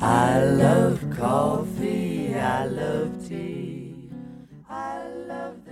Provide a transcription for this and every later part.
I love coffee, I love tea.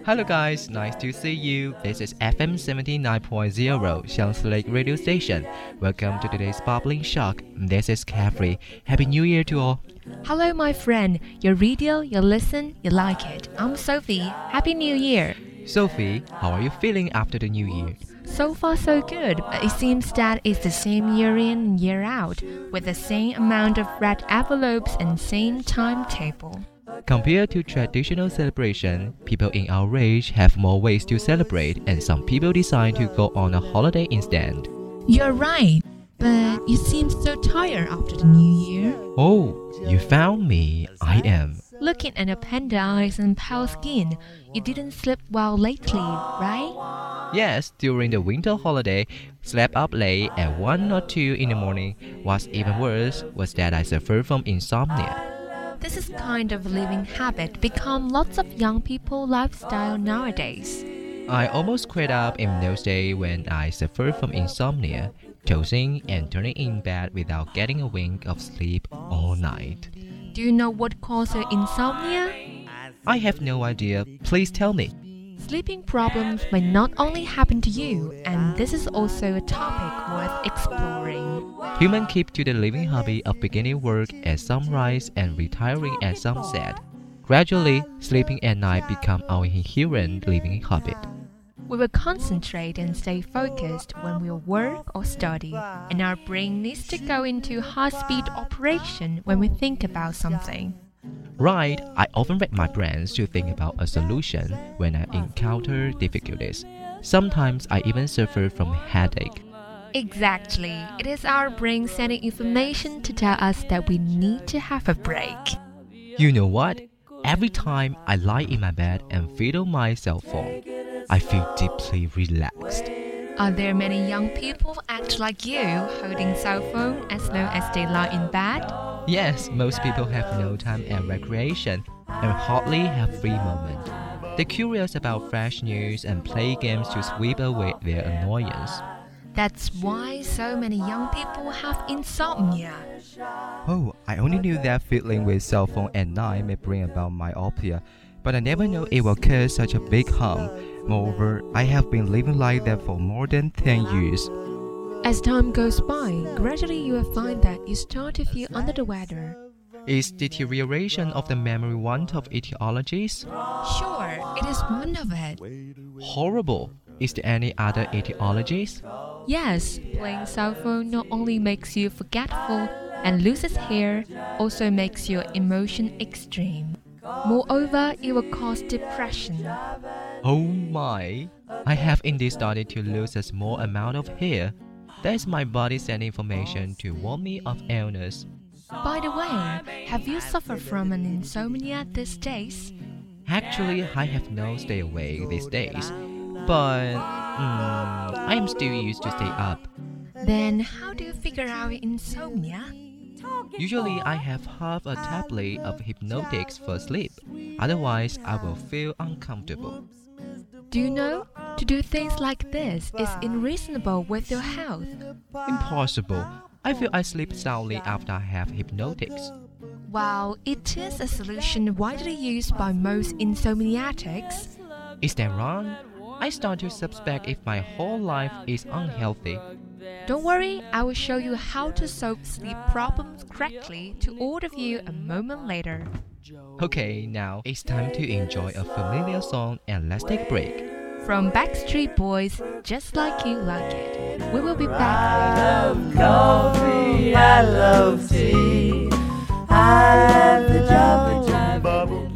Hello guys, nice to see you. This is FM 79.0 Xiangsi Lake Radio Station. Welcome to today's Bubbling Shock. This is Caffery. Happy New Year to all. Hello, my friend. You radio, you listen, you like it. I'm Sophie. Happy New Year. Sophie, how are you feeling after the new year? So far, so good, but it seems that it's the same year in and year out, with the same amount of red envelopes and same timetable. Compared to traditional celebration, people in our age have more ways to celebrate and some people decide to go on a holiday instead. You're right, but you seem so tired after the new year. Oh, you found me. I am. Looking at your panda eyes and pale skin, you didn't sleep well lately, right? Yes, during the winter holiday, slept up late at 1 or 2 in the morning. What's even worse was that I suffered from insomnia. This is kind of living habit become lots of young people lifestyle nowadays. I almost quit up in those days when I suffered from insomnia, tossing and turning in bed without getting a wink of sleep all night. Do you know what causes insomnia? I have no idea. Please tell me. Sleeping problems may not only happen to you, and this is also a topic worth exploring. Humans keep to the living hobby of beginning work at sunrise and retiring at sunset. Gradually, sleeping at night become our inherent living habit. We will concentrate and stay focused when we work or study, and our brain needs to go into high speed operation when we think about something. Right, I often rack my brains to think about a solution when I encounter difficulties. Sometimes I even suffer from headache. Exactly. It is our brain sending information to tell us that we need to have a break. You know what? Every time I lie in my bed and fiddle my cell phone, I feel deeply relaxed. Are there many young people act like you, holding cell phone as long as they lie in bed? Yes, most people have no time and recreation and hardly have free moment. They're curious about fresh news and play games to sweep away their annoyance. That's why so many young people have insomnia. Oh, I only knew that fiddling with cell phone at night may bring about myopia, but I never knew it will cause such a big harm. Moreover, I have been living like that for more than 10 years. As time goes by, gradually you will find that you start to feel under the weather. Is deterioration of the memory one of etiologies? Sure, it is one of it. Horrible. Is there any other etiologies? Yes, playing cell phone not only makes you forgetful and loses hair, also makes your emotion extreme. Moreover, it will cause depression. Oh my! I have indeed started to lose a small amount of hair. That is my body sending information to warn me of illness. By the way, have you suffered from an insomnia these days? Actually, I have no stay awake these days, but mm, I am still used to stay up. Then how do you figure out insomnia? Usually, I have half a tablet of hypnotics for sleep. Otherwise, I will feel uncomfortable. Do you know? To do things like this is unreasonable with your health. Impossible. I feel I sleep soundly after I have hypnotics. While it is a solution widely used by most insomniatics, Is that wrong? I start to suspect if my whole life is unhealthy. don't worry, I will show you how to solve sleep problems correctly to all of you a moment later. Okay, now it's time to enjoy a familiar song and let's take a break. From Backstreet Boys, Just Like You Like It. We will be I back love coffee, I love tea. I love the job that bubble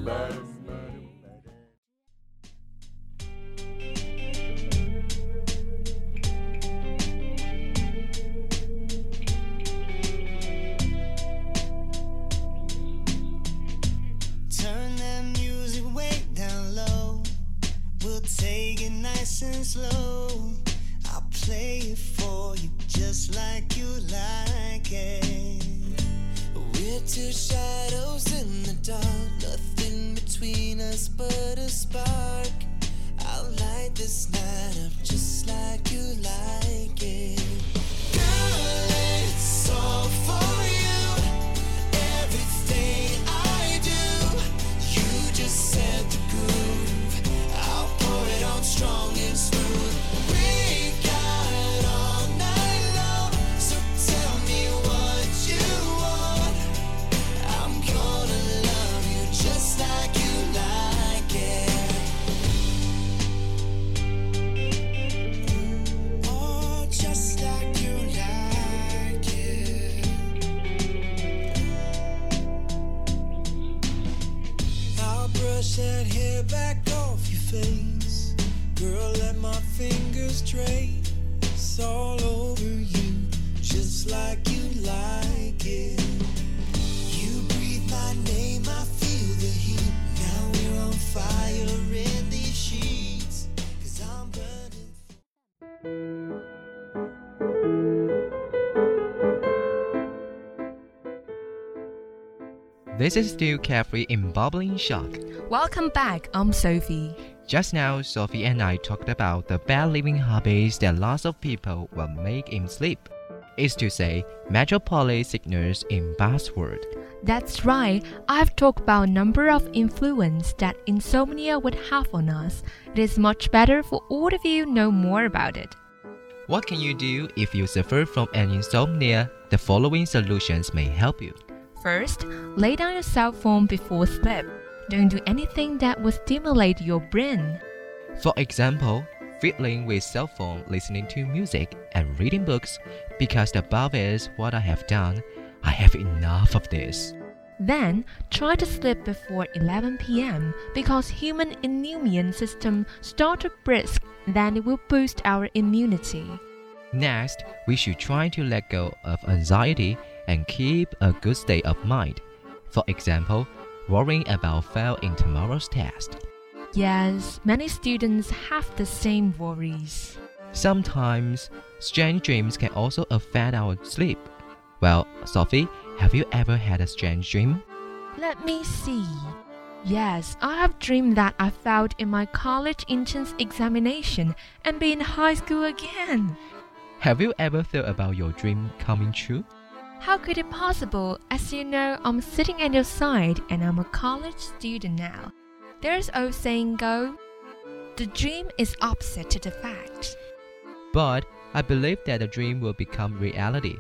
two shadows in the dark, nothing between us but a spark. I'll light this night up just like you like it. Girl, it's all for you. Everything I do, you just set the groove. I'll pour it on strong fingers trace all over you, just like you like it. You breathe my name, I feel the heat. Now we're on fire in these sheets. Cause I'm burning. This is still Caffery in Bubbling Shock. Welcome back, I'm Sophie. Just now, Sophie and I talked about the bad living habits that lots of people will make in sleep. Is to say, metropolis signals in buzzword. That's right, I've talked about a number of influence that insomnia would have on us. It is much better for all of you know more about it. What can you do if you suffer from an insomnia? The following solutions may help you. First, lay down your cell phone before sleep. Don't do anything that will stimulate your brain. For example, fiddling with cell phone, listening to music, and reading books, because the above is what I have done. I have enough of this. Then, try to sleep before 11 p.m. because human immune system start to brisk, then it will boost our immunity. Next, we should try to let go of anxiety and keep a good state of mind. For example, worrying about failing tomorrow's test. Yes, many students have the same worries. Sometimes, strange dreams can also affect our sleep. Well, Sophie, have you ever had a strange dream? Let me see. Yes, I have dreamed that I failed in my college entrance examination and be in high school again. Have you ever thought about your dream coming true? How could it possible? As you know, I'm sitting at your side and I'm a college student now. There's old saying go, the dream is opposite to the fact. But I believe that the dream will become reality.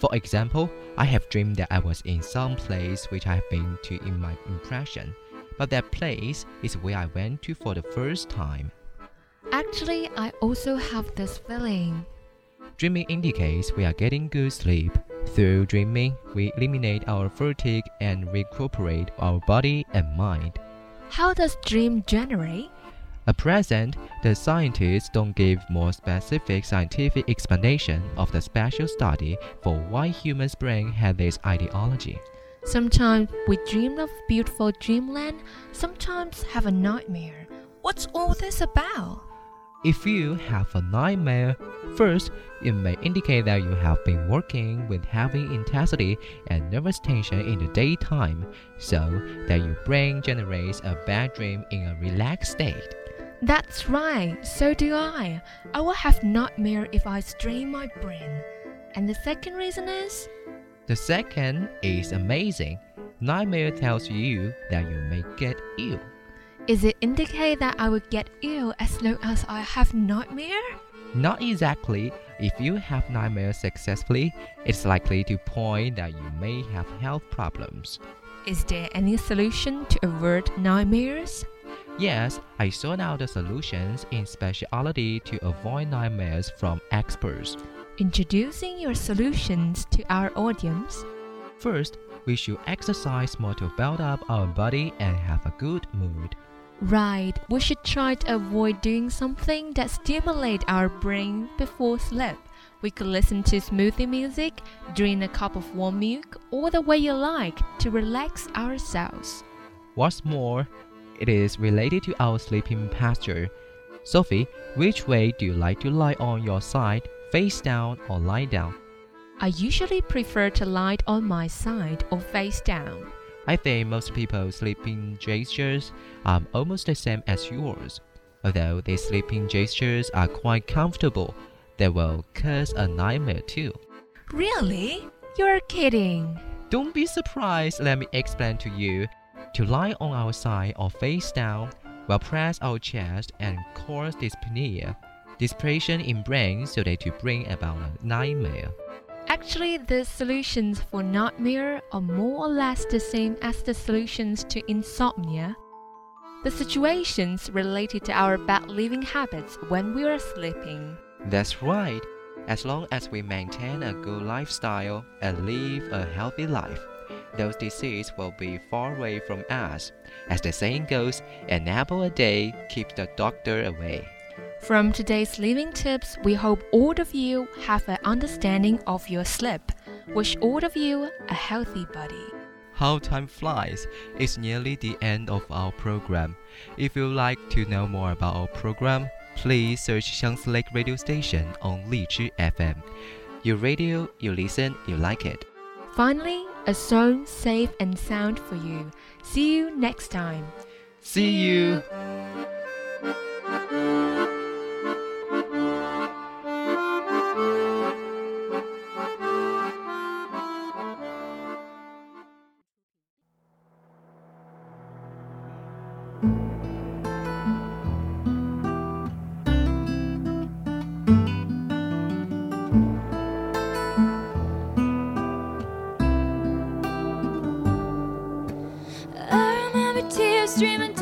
For example, I have dreamed that I was in some place which I have been to in my impression, but that place is where I went to for the first time. Actually, I also have this feeling. Dreaming indicates we are getting good sleep. Through dreaming, we eliminate our fatigue and recuperate our body and mind. How does dream generate? At present, the scientists don't give more specific scientific explanation of the special study for why humans' brain had this ideology. Sometimes we dream of beautiful dreamland, sometimes have a nightmare. What's all this about? If you have a nightmare, first, it may indicate that you have been working with heavy intensity and nervous tension in the daytime, so that your brain generates a bad dream in a relaxed state. That's right, so do I. I will have nightmare if I strain my brain. And the second reason is The second is amazing. Nightmare tells you that you may get ill. Is it indicate that I will get ill as long as I have nightmare? Not exactly. If you have nightmares successfully, it's likely to point that you may have health problems. Is there any solution to avert nightmares? Yes, I sought out the solutions in speciality to avoid nightmares from experts. Introducing your solutions to our audience. First, we should exercise more to build up our body and have a good mood. Right, we should try to avoid doing something that stimulates our brain before sleep. We could listen to smoothie music, drink a cup of warm milk, or the way you like to relax ourselves. What's more, it is related to our sleeping posture. Sophie, which way do you like to lie on your side, face down or lie down? I usually prefer to lie on my side or face down. I think most people's sleeping gestures are almost the same as yours. Although their sleeping gestures are quite comfortable, they will cause a nightmare too. Really? You're kidding. Don't be surprised, let me explain to you. To lie on our side or face down, we'll press our chest and cause dyspnea, depression in brain so that to bring about a nightmare. Actually, the solutions for nightmare are more or less the same as the solutions to insomnia. The situations related to our bad living habits when we are sleeping. That's right. As long as we maintain a good lifestyle and live a healthy life, those diseases will be far away from us. As the saying goes, an apple a day keeps the doctor away. From today's living tips, we hope all of you have an understanding of your sleep. Wish all of you a healthy body. How time flies! It's nearly the end of our program. If you'd like to know more about our program, please search Xiangsi Lake Radio Station on Lizhi FM. Your radio, you listen, you like it. Finally, a song safe and sound for you. See you next time. See you! I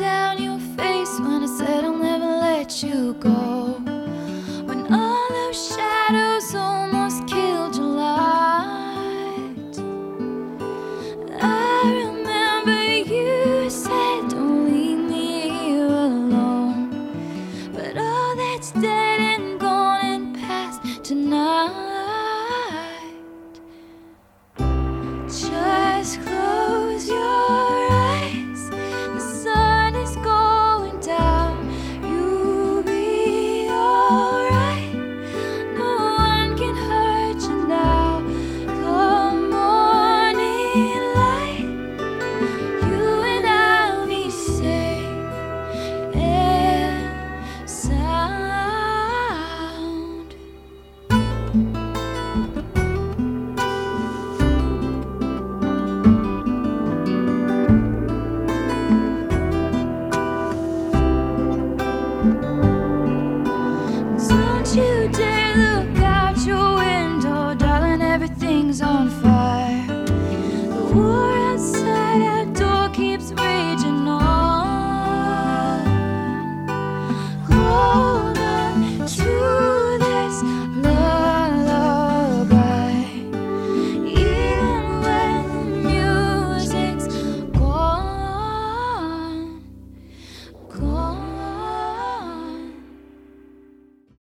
things on fire.